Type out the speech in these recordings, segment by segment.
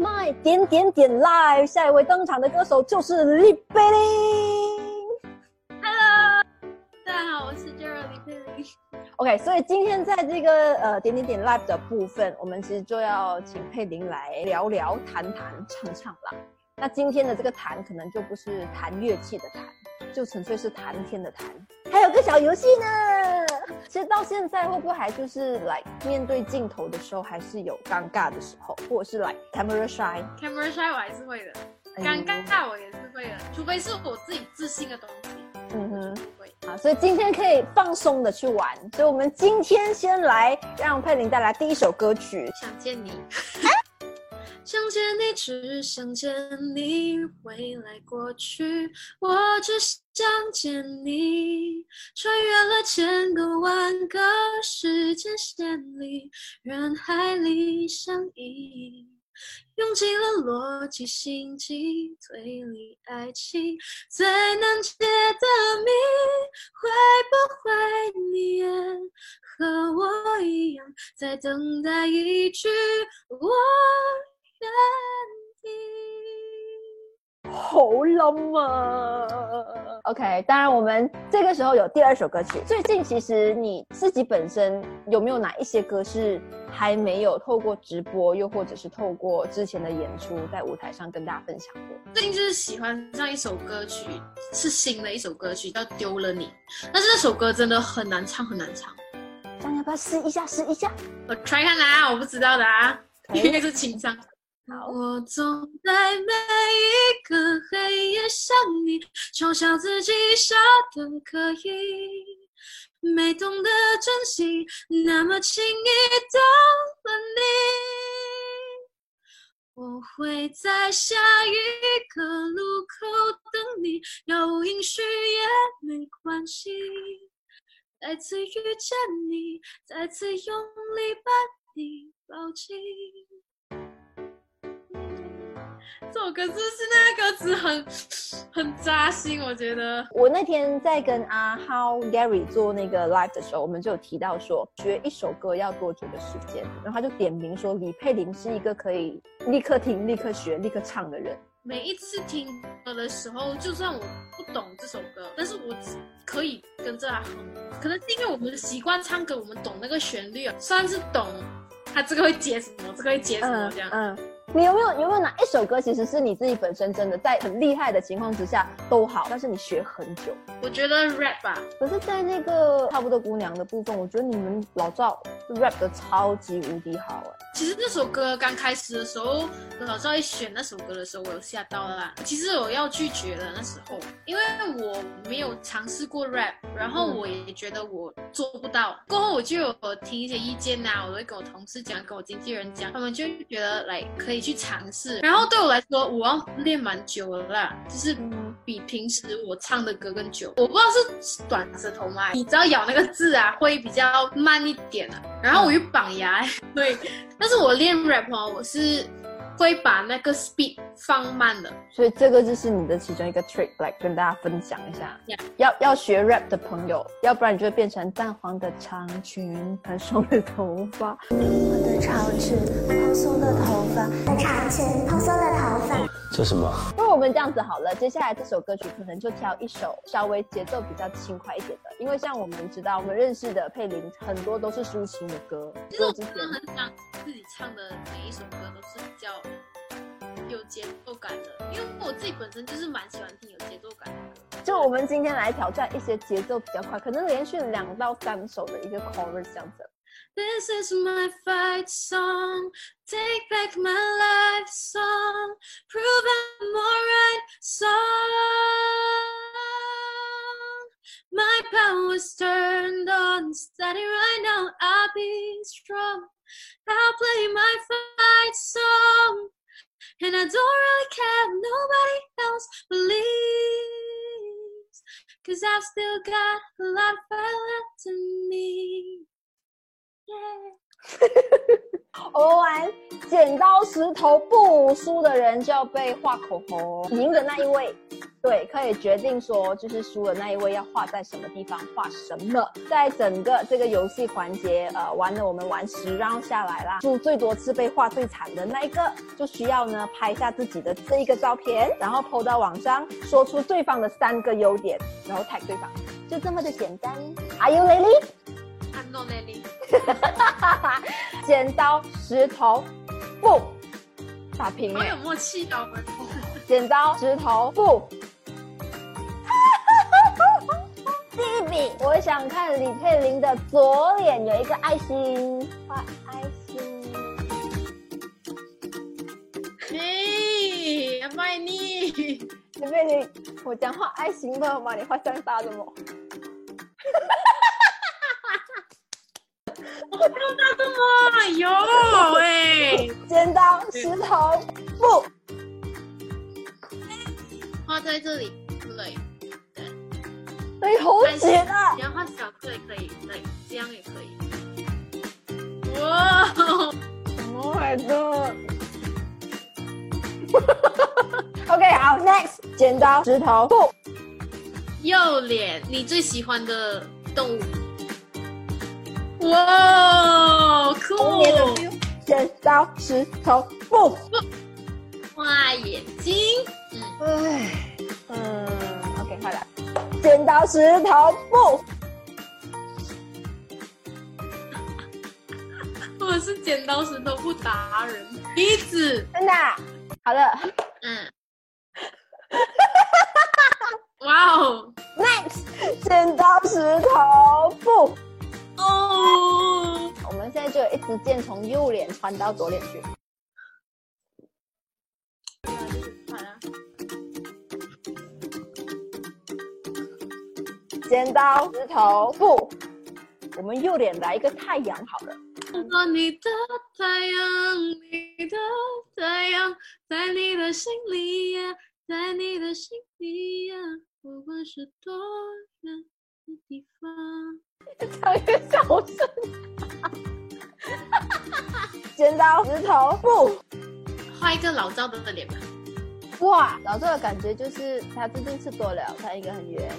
My 点点点 Live，下一位登场的歌手就是李贝玲。Hello，大家好，我是 Gerald 李佩玲。OK，所以今天在这个呃点点点 Live 的部分，我们其实就要请佩玲来聊聊、谈谈、唱唱啦。那今天的这个弹可能就不是弹乐器的弹，就纯粹是谈天的谈。还有个小游戏呢。其实到现在会不会还就是来面对镜头的时候，还是有尴尬的时候，或者是来 camera shy？Camera shy 我还是会的，尴尬我也是会的，除非是我自己自信的东西。嗯哼。会好，所以今天可以放松的去玩。所以我们今天先来让佩林带来第一首歌曲。想见你，想见你，只想见你，未来过去，我只想见你，穿越了千个万个时间线里，人海里相依。用尽了逻辑、心机、推理、爱情最难解的谜，会不会你也和我一样，在等待一句我好浪漫。OK，当然我们这个时候有第二首歌曲。最近其实你自己本身有没有哪一些歌是还没有透过直播，又或者是透过之前的演出在舞台上跟大家分享过？最近就是喜欢上一首歌曲，是新的一首歌曲，叫《丢了你》，但是那首歌真的很难唱，很难唱。这样要不要试一下？试一下？我 try 看啊，我不知道的啊，应该 是清唱。好，我总在每一个黑夜想你，嘲笑自己傻得可以，没懂得珍惜，那么轻易丢了你。我会在下一个路口等你，要无音讯也没关系。再次遇见你，再次用力把你抱紧。这首歌是不是那个歌词很很扎心？我觉得我那天在跟阿浩 Gary 做那个 live 的时候，我们就有提到说，学一首歌要多久的时间，然后他就点名说李佩玲是一个可以立刻听、立刻学、立刻唱的人。每一次听歌的时候，就算我不懂这首歌，但是我只可以跟着他哼。可能是因为我们习惯唱歌，我们懂那个旋律啊，算是懂他这个会接什么，这个会接什么这样。嗯，你有没有有没有哪一首歌，其实是你自己本身真的在很厉害的情况之下都好，但是你学很久？我觉得 rap 吧，可是，在那个差不多姑娘的部分，我觉得你们老赵 rap 的超级无敌好哎。其实那首歌刚开始的时候，老赵一选那首歌的时候，我有吓到啦。其实我要拒绝了那时候，因为我没有尝试过 rap，然后我也觉得我做不到。过后我就有听一些意见呐、我会跟我同事讲，跟我经纪人讲，他们就觉得来可以去尝试。然后对我来说，我要练蛮久了啦，就是比平时我唱的歌更久。我不知道是短舌头吗？你知道咬那个字啊，会比较慢一点啊。然后我又绑牙，对。但是我练 rap 哦，我是会把那个 speed 放慢的。所以这个就是你的其中一个 trick，来跟大家分享一下。要要学 rap 的朋友，要不然你就会变成淡黄的长裙，很松的头发。我的长裙，蓬蓬松的头发，我的长裙，蓬松的头发。这什么？那我们这样子好了，接下来这首歌曲可能就挑一首稍微节奏比较轻快一点的，因为像我们知道，我们认识的佩林很多都是抒情的歌。其实我之前真的很想自己唱的每一首歌都是比较有节奏感的，因为我自己本身就是蛮喜欢听有节奏感的歌。就我们今天来挑战一些节奏比较快，可能连续两到三首的一个 chorus 这样子。This is my fight song, take back my life song, prove I'm alright song. My power's turned on, steady right now, I'll be strong. I'll play my fight song, and I don't really care, nobody else believes. Cause I've still got a lot of fight left in 我们玩剪刀石头布，输的人就要被画口红，赢的那一位，对，可以决定说就是输的那一位要画在什么地方，画什么。在整个这个游戏环节，呃，玩了我们玩十 round 下来啦，输最多次被画最惨的那一个，就需要呢拍下自己的这一个照片，然后 PO 到网上，说出对方的三个优点，然后 tag 对方，就这么的简单。Are you ready？I'm not ready。剪刀石头布，打平了好有！默契哦，我们。剪刀石头布。第一笔，我想看李佩玲的左脸有一个爱心，画爱心。嘿，阿麦你，李佩玲，我讲画爱心的吗？你画像大的吗？我看到的吗？有哎，剪刀石头布，画在这里，对，对，好简啊！你要画小个也可以，对，这样也可以。哇，什么来着？OK，好，Next，剪刀石头布。右脸，你最喜欢的动物？哇，童年的酷！feel，剪刀石头布。画眼睛，嗯，唉，嗯，OK，快来，剪刀石头布。我是剪刀石头布达人。鼻子，真的？好了嗯，哇哦，，Next，剪刀石头布。哦，我们现在就有一支箭从右脸穿到左脸去。剪刀石头布。我们右脸来一个太阳好了。看到你的太阳，你的太阳，在你的心里呀，在你的心里呀，不管是多远的地方。唱越小声。剪刀石头布。画一个老赵的脸吧。哇，老赵的感觉就是他最近吃多了，他应该很圆。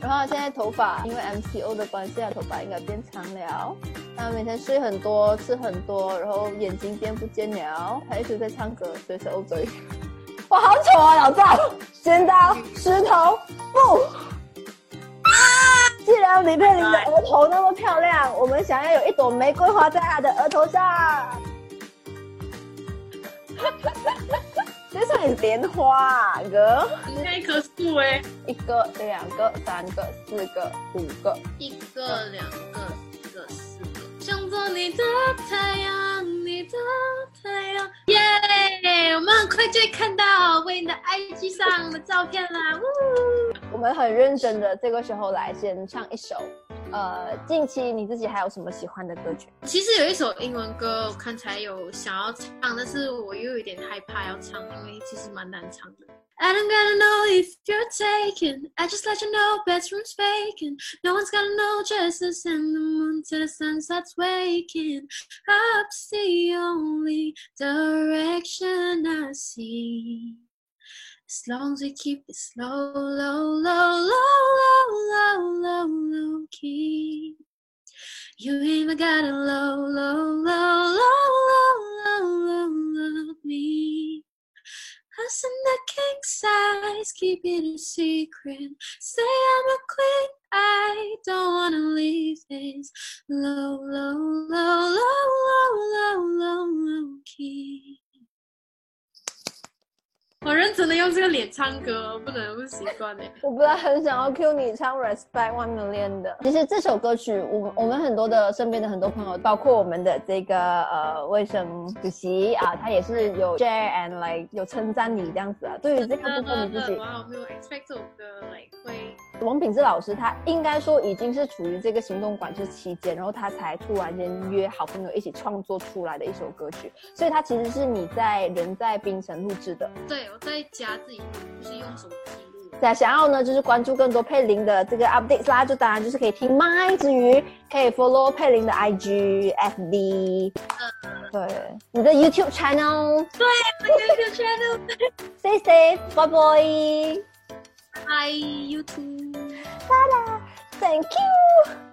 然后现在头发因为 MCO 的关系，他头发应该变长了。他每天睡很多，吃很多，然后眼睛变不见了。他一直在唱歌，所以是 O 嘴。哇，好丑啊，老赵！剪刀石头布。既然李佩玲的额头那么漂亮，我们想要有一朵玫瑰花在她的额头上。这是莲花啊，哥。你那一棵树哎，一个、两个、三个、四个、五个。一个、两个、三个、四个，想做你的太阳，你的太阳，耶！我们很快就会看到为你的 IG 上的照片啦，呜！我们很认真的，这个时候来先唱一首。呃，近期你自己还有什么喜欢的歌曲？其实有一首英文歌，我刚才有想要唱，但是我又有点害怕要唱，因为其实蛮难唱的。I don't gotta know if you're taken. I just let you know bedroom's vacant. No one's gotta know just to send the moon till the sun starts waking. Up's the only direction I see. As long as we keep it slow, low, low, low, low, low, low, low key. You even got it low, low, low, low, low, low, low, low me. Us in the king size, keep it a secret. Say I'm a queen, I don't wanna leave this low, low, low, low, low, low, low, low 我认真的用这个脸唱歌，不能不习惯哎。我本来很想要 cue 你唱 Respect One Million 的。其实这首歌曲，我我们很多的身边的很多朋友，包括我们的这个呃卫生主席啊，他也是有 share and like 有称赞你这样子啊。对于这个部分，你自己，哇，我没有 expect 这首歌 like 会王品之老师，他应该说已经是处于这个行动管制期间，然后他才突然间约好朋友一起创作出来的一首歌曲。所以，他其实是你在人在冰城录制的。对，我在家自己录，不是用手机。在想要呢，就是关注更多佩林的这个 updates 啦，就当然就是可以听麦之余，可以 follow 佩林的 IG、FB，、呃、对，你的 YouTube channel，对，YouTube channel，stay safe，bye bye。Bye, you too. Ta-da. Thank you.